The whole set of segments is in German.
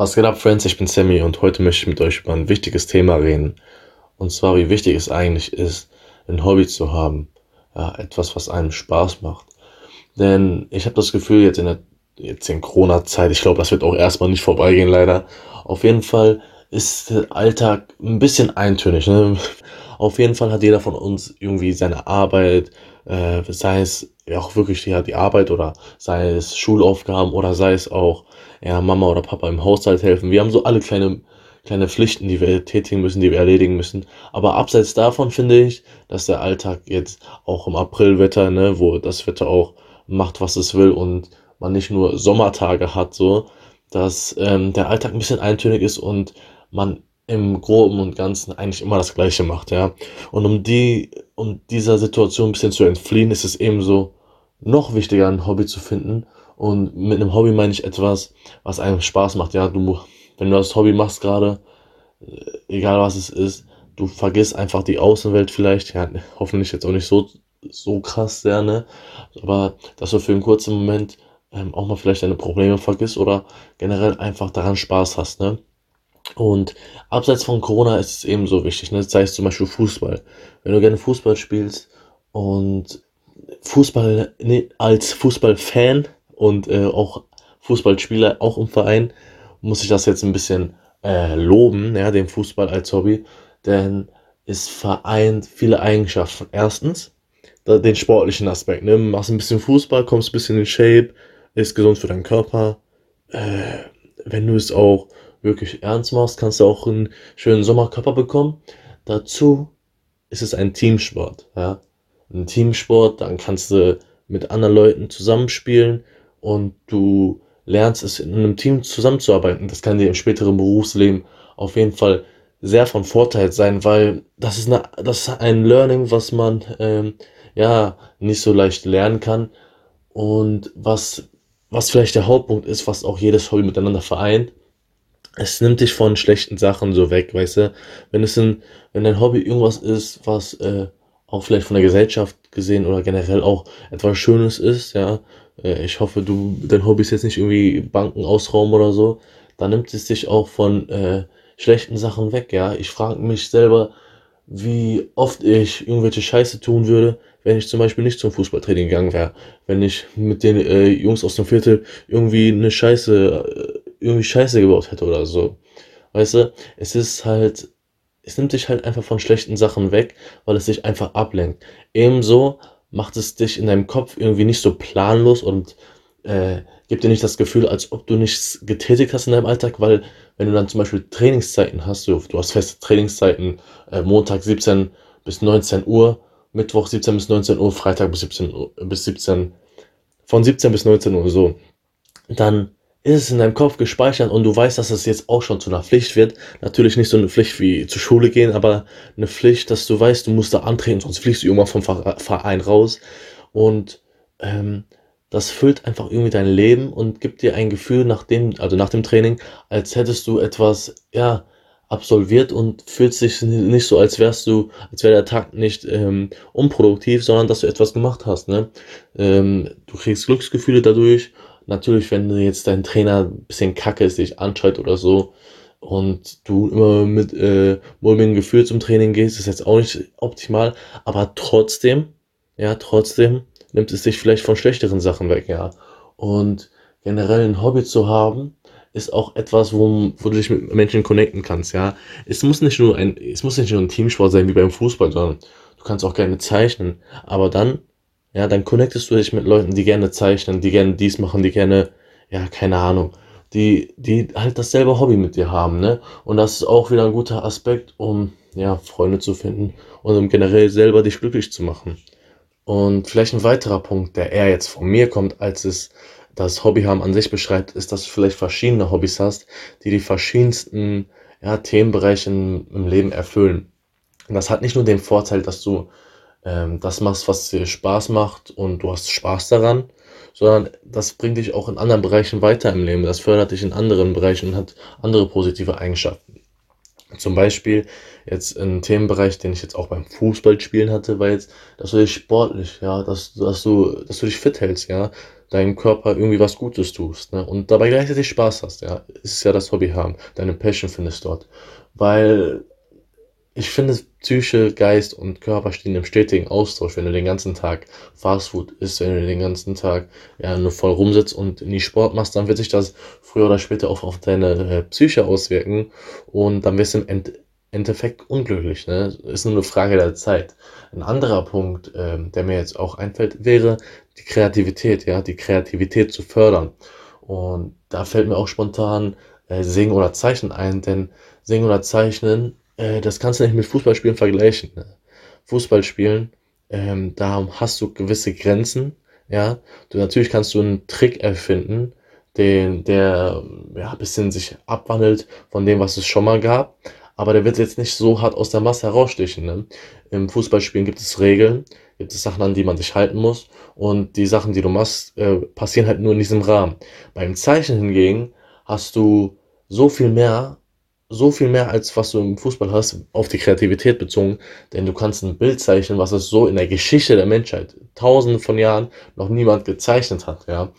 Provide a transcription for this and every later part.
Was geht ab, Friends? Ich bin Sammy und heute möchte ich mit euch über ein wichtiges Thema reden. Und zwar, wie wichtig es eigentlich ist, ein Hobby zu haben. Ja, etwas, was einem Spaß macht. Denn ich habe das Gefühl, jetzt in der jetzt in Corona-Zeit, ich glaube, das wird auch erstmal nicht vorbeigehen, leider. Auf jeden Fall ist der Alltag ein bisschen eintönig. Ne? Auf jeden Fall hat jeder von uns irgendwie seine Arbeit, äh, sei es ja auch wirklich ja, die Arbeit oder sei es Schulaufgaben oder sei es auch ja, Mama oder Papa im Haushalt helfen. Wir haben so alle kleine, kleine Pflichten, die wir tätigen müssen, die wir erledigen müssen. Aber abseits davon finde ich, dass der Alltag jetzt auch im Aprilwetter, ne, wo das Wetter auch macht, was es will und man nicht nur Sommertage hat, so, dass ähm, der Alltag ein bisschen eintönig ist und man im Groben und Ganzen eigentlich immer das Gleiche macht, ja. Und um die, um dieser Situation ein bisschen zu entfliehen, ist es ebenso noch wichtiger, ein Hobby zu finden. Und mit einem Hobby meine ich etwas, was einem Spaß macht, ja. Du, wenn du das Hobby machst gerade, äh, egal was es ist, du vergisst einfach die Außenwelt vielleicht, ja, hoffentlich jetzt auch nicht so, so krass sehr, ne. Aber dass du für einen kurzen Moment ähm, auch mal vielleicht deine Probleme vergisst oder generell einfach daran Spaß hast, ne. Und abseits von Corona ist es eben so wichtig, ne? sei es zum Beispiel Fußball. Wenn du gerne Fußball spielst und Fußball ne, als Fußballfan und äh, auch Fußballspieler, auch im Verein, muss ich das jetzt ein bisschen äh, loben, ja, den Fußball als Hobby, denn es vereint viele Eigenschaften. Erstens, den sportlichen Aspekt, ne? Machst ein bisschen Fußball, kommst ein bisschen in Shape, ist gesund für deinen Körper. Äh, wenn du es auch wirklich ernst machst, kannst du auch einen schönen Sommerkörper bekommen. Dazu ist es ein Teamsport. Ja? Ein Teamsport, dann kannst du mit anderen Leuten zusammenspielen und du lernst es in einem Team zusammenzuarbeiten. Das kann dir im späteren Berufsleben auf jeden Fall sehr von Vorteil sein, weil das ist, eine, das ist ein Learning, was man ähm, ja nicht so leicht lernen kann und was, was vielleicht der Hauptpunkt ist, was auch jedes Hobby miteinander vereint, es nimmt dich von schlechten Sachen so weg, weißt du? Wenn es ein, wenn dein Hobby irgendwas ist, was äh, auch vielleicht von der Gesellschaft gesehen oder generell auch etwas Schönes ist, ja, äh, ich hoffe, du, dein Hobby ist jetzt nicht irgendwie Banken ausrauben oder so, dann nimmt es dich auch von äh, schlechten Sachen weg, ja. Ich frage mich selber, wie oft ich irgendwelche Scheiße tun würde, wenn ich zum Beispiel nicht zum Fußballtraining gegangen wäre. Wenn ich mit den äh, Jungs aus dem Viertel irgendwie eine Scheiße äh, irgendwie Scheiße gebaut hätte oder so. Weißt du, es ist halt, es nimmt dich halt einfach von schlechten Sachen weg, weil es dich einfach ablenkt. Ebenso macht es dich in deinem Kopf irgendwie nicht so planlos und äh, gibt dir nicht das Gefühl, als ob du nichts getätigt hast in deinem Alltag, weil wenn du dann zum Beispiel Trainingszeiten hast, du, du hast feste Trainingszeiten, äh, Montag 17 bis 19 Uhr, Mittwoch 17 bis 19 Uhr, Freitag bis 17 Uhr, bis 17, von 17 bis 19 Uhr so, dann ist es in deinem Kopf gespeichert und du weißt, dass es jetzt auch schon zu einer Pflicht wird. Natürlich nicht so eine Pflicht wie zur Schule gehen, aber eine Pflicht, dass du weißt, du musst da antreten, sonst fliegst du irgendwann vom Verein raus. Und ähm, das füllt einfach irgendwie dein Leben und gibt dir ein Gefühl nach dem, also nach dem Training, als hättest du etwas, ja, absolviert und fühlst dich nicht so, als wärst du, als wäre der Tag nicht ähm, unproduktiv, sondern dass du etwas gemacht hast. Ne? Ähm, du kriegst Glücksgefühle dadurch Natürlich, wenn jetzt dein Trainer ein bisschen kacke ist, dich anschreit oder so und du immer mit äh, mulmigen Gefühl zum Training gehst, ist jetzt auch nicht optimal, aber trotzdem, ja, trotzdem nimmt es dich vielleicht von schlechteren Sachen weg, ja. Und generell ein Hobby zu haben, ist auch etwas, wo, wo du dich mit Menschen connecten kannst, ja. Es muss nicht nur ein, es muss nicht nur ein Teamsport sein wie beim Fußball, sondern du kannst auch gerne zeichnen. Aber dann ja, dann connectest du dich mit Leuten, die gerne zeichnen, die gerne dies machen, die gerne, ja, keine Ahnung, die, die halt dasselbe Hobby mit dir haben, ne? Und das ist auch wieder ein guter Aspekt, um, ja, Freunde zu finden und um generell selber dich glücklich zu machen. Und vielleicht ein weiterer Punkt, der eher jetzt von mir kommt, als es das Hobby haben an sich beschreibt, ist, dass du vielleicht verschiedene Hobbys hast, die die verschiedensten ja, Themenbereiche im Leben erfüllen. Und das hat nicht nur den Vorteil, dass du ähm, das machst, was dir Spaß macht und du hast Spaß daran, sondern das bringt dich auch in anderen Bereichen weiter im Leben. Das fördert dich in anderen Bereichen und hat andere positive Eigenschaften. Zum Beispiel jetzt ein Themenbereich, den ich jetzt auch beim Fußballspielen hatte, war jetzt, dass du dich sportlich, ja, dass, dass du, dass du dich fit hältst, ja. deinem Körper irgendwie was Gutes tust, ne? Und dabei gleichzeitig Spaß hast, ja. Ist ja das Hobby haben, deine Passion findest dort. Weil ich finde, Psyche, Geist und Körper stehen im stetigen Austausch. Wenn du den ganzen Tag Fastfood isst, wenn du den ganzen Tag ja, nur voll rumsitzt und nie Sport machst, dann wird sich das früher oder später auch auf deine äh, Psyche auswirken und dann wirst du im End Endeffekt unglücklich. Ne? Ist nur eine Frage der Zeit. Ein anderer Punkt, ähm, der mir jetzt auch einfällt, wäre die Kreativität, ja, die Kreativität zu fördern. Und da fällt mir auch spontan äh, Singen oder Zeichnen ein, denn Singen oder Zeichnen äh, das kannst du nicht mit Fußballspielen vergleichen. Ne? Fußballspielen, ähm, da hast du gewisse Grenzen, ja. Du, natürlich kannst du einen Trick erfinden, den, der ja, ein bisschen sich abwandelt von dem, was es schon mal gab. Aber der wird jetzt nicht so hart aus der Masse herausstechen. Ne? Im Fußballspielen gibt es Regeln, gibt es Sachen, an die man sich halten muss. Und die Sachen, die du machst, äh, passieren halt nur in diesem Rahmen. Beim Zeichnen hingegen hast du so viel mehr so viel mehr als was du im Fußball hast, auf die Kreativität bezogen, denn du kannst ein Bild zeichnen, was es so in der Geschichte der Menschheit, tausende von Jahren, noch niemand gezeichnet hat, ja.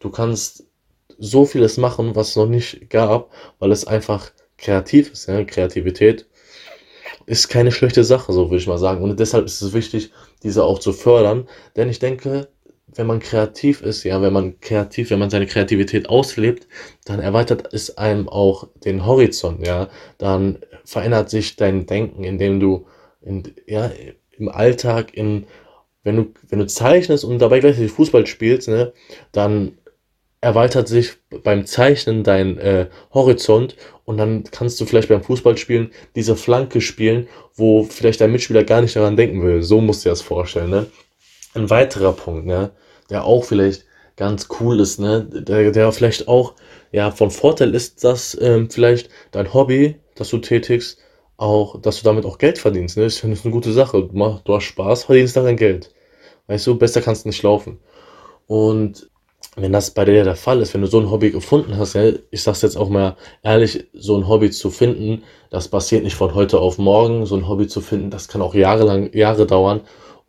Du kannst so vieles machen, was es noch nicht gab, weil es einfach kreativ ist, ja. Kreativität ist keine schlechte Sache, so würde ich mal sagen. Und deshalb ist es wichtig, diese auch zu fördern, denn ich denke, wenn man kreativ ist, ja, wenn man kreativ, wenn man seine Kreativität auslebt, dann erweitert es einem auch den Horizont, ja. Dann verändert sich dein Denken, indem du in, ja, im Alltag, in, wenn du, wenn du zeichnest und dabei gleichzeitig Fußball spielst, ne, dann erweitert sich beim Zeichnen dein äh, Horizont und dann kannst du vielleicht beim Fußballspielen diese Flanke spielen, wo vielleicht dein Mitspieler gar nicht daran denken will. So musst du dir das vorstellen, ne? Ein weiterer Punkt, ne? Der auch vielleicht ganz cool ist, ne? Der, der vielleicht auch ja von Vorteil ist, dass ähm, vielleicht dein Hobby, das du tätigst, auch, dass du damit auch Geld verdienst. Ne? Ich finde das eine gute Sache. Du, mach, du hast Spaß, verdienst daran Geld. Weißt du, besser kannst du nicht laufen. Und wenn das bei dir der Fall ist, wenn du so ein Hobby gefunden hast, ja, ich sag's jetzt auch mal ehrlich, so ein Hobby zu finden, das passiert nicht von heute auf morgen. So ein Hobby zu finden, das kann auch jahrelang, Jahre dauern.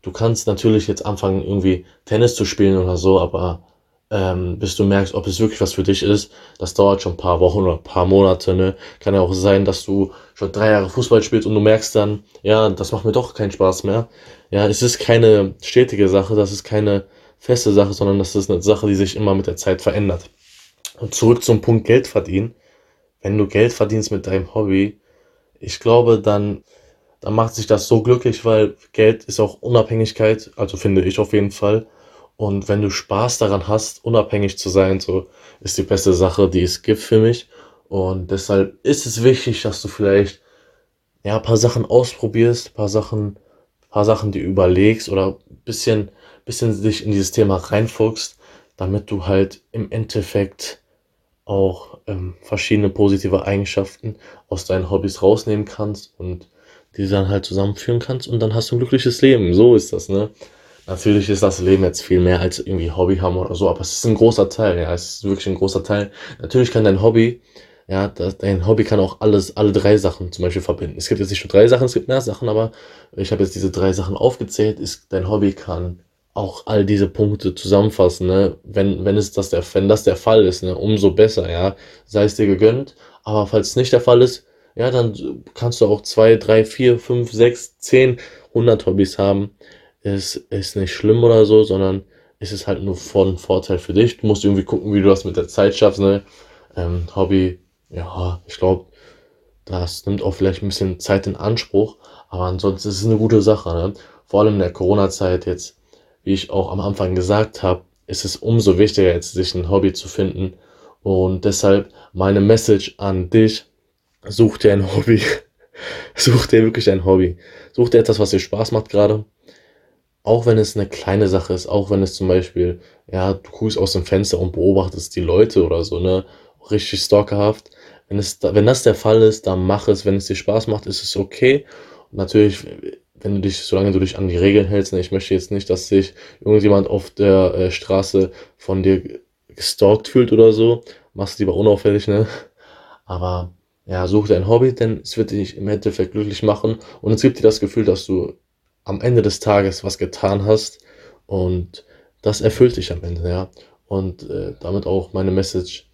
Du kannst natürlich jetzt anfangen, irgendwie Tennis zu spielen oder so, aber ähm, bis du merkst, ob es wirklich was für dich ist, das dauert schon ein paar Wochen oder ein paar Monate. Ne? Kann ja auch sein, dass du schon drei Jahre Fußball spielst und du merkst dann, ja, das macht mir doch keinen Spaß mehr. Ja, es ist keine stetige Sache, das ist keine feste Sache, sondern das ist eine Sache, die sich immer mit der Zeit verändert. Und zurück zum Punkt Geld verdienen. Wenn du Geld verdienst mit deinem Hobby, ich glaube, dann dann macht sich das so glücklich, weil Geld ist auch Unabhängigkeit, also finde ich auf jeden Fall. Und wenn du Spaß daran hast, unabhängig zu sein, so ist die beste Sache, die es gibt für mich. Und deshalb ist es wichtig, dass du vielleicht ja paar Sachen ausprobierst, paar Sachen, paar Sachen, die überlegst oder bisschen, bisschen dich in dieses Thema reinfuchst, damit du halt im Endeffekt auch ähm, verschiedene positive Eigenschaften aus deinen Hobbys rausnehmen kannst und die du dann halt zusammenführen kannst und dann hast du ein glückliches Leben. So ist das, ne? Natürlich ist das Leben jetzt viel mehr als irgendwie Hobby haben oder so, aber es ist ein großer Teil, ja, es ist wirklich ein großer Teil. Natürlich kann dein Hobby, ja, das, dein Hobby kann auch alles, alle drei Sachen zum Beispiel verbinden. Es gibt jetzt nicht nur drei Sachen, es gibt mehr Sachen, aber ich habe jetzt diese drei Sachen aufgezählt. Ist, dein Hobby kann auch all diese Punkte zusammenfassen, ne? Wenn, wenn es das der, wenn das der Fall ist, ne, umso besser, ja, sei es dir gegönnt. Aber falls es nicht der Fall ist, ja, dann kannst du auch zwei, drei, vier, fünf, sechs, zehn, hundert Hobbys haben. Es ist nicht schlimm oder so, sondern es ist halt nur von Vorteil für dich. Du musst irgendwie gucken, wie du das mit der Zeit schaffst, ne? Ähm, Hobby, ja, ich glaube, das nimmt auch vielleicht ein bisschen Zeit in Anspruch, aber ansonsten ist es eine gute Sache, ne? Vor allem in der Corona-Zeit jetzt, wie ich auch am Anfang gesagt habe, ist es umso wichtiger jetzt, sich ein Hobby zu finden. Und deshalb meine Message an dich, Such dir ein Hobby. Such dir wirklich ein Hobby. Such dir etwas, was dir Spaß macht gerade. Auch wenn es eine kleine Sache ist, auch wenn es zum Beispiel, ja, du guckst aus dem Fenster und beobachtest die Leute oder so, ne, richtig stalkerhaft. Wenn es, wenn das der Fall ist, dann mach es. Wenn es dir Spaß macht, ist es okay. Und natürlich, wenn du dich, solange du dich an die Regeln hältst, ne, ich möchte jetzt nicht, dass sich irgendjemand auf der äh, Straße von dir gestalkt fühlt oder so, mach's lieber unauffällig, ne. Aber ja, such dein Hobby, denn es wird dich im Endeffekt glücklich machen und es gibt dir das Gefühl, dass du am Ende des Tages was getan hast und das erfüllt dich am Ende, ja. und äh, damit auch meine Message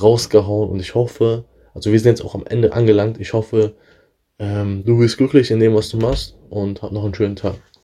rausgehauen. Und ich hoffe, also wir sind jetzt auch am Ende angelangt. Ich hoffe, ähm, du bist glücklich in dem, was du machst und hab noch einen schönen Tag.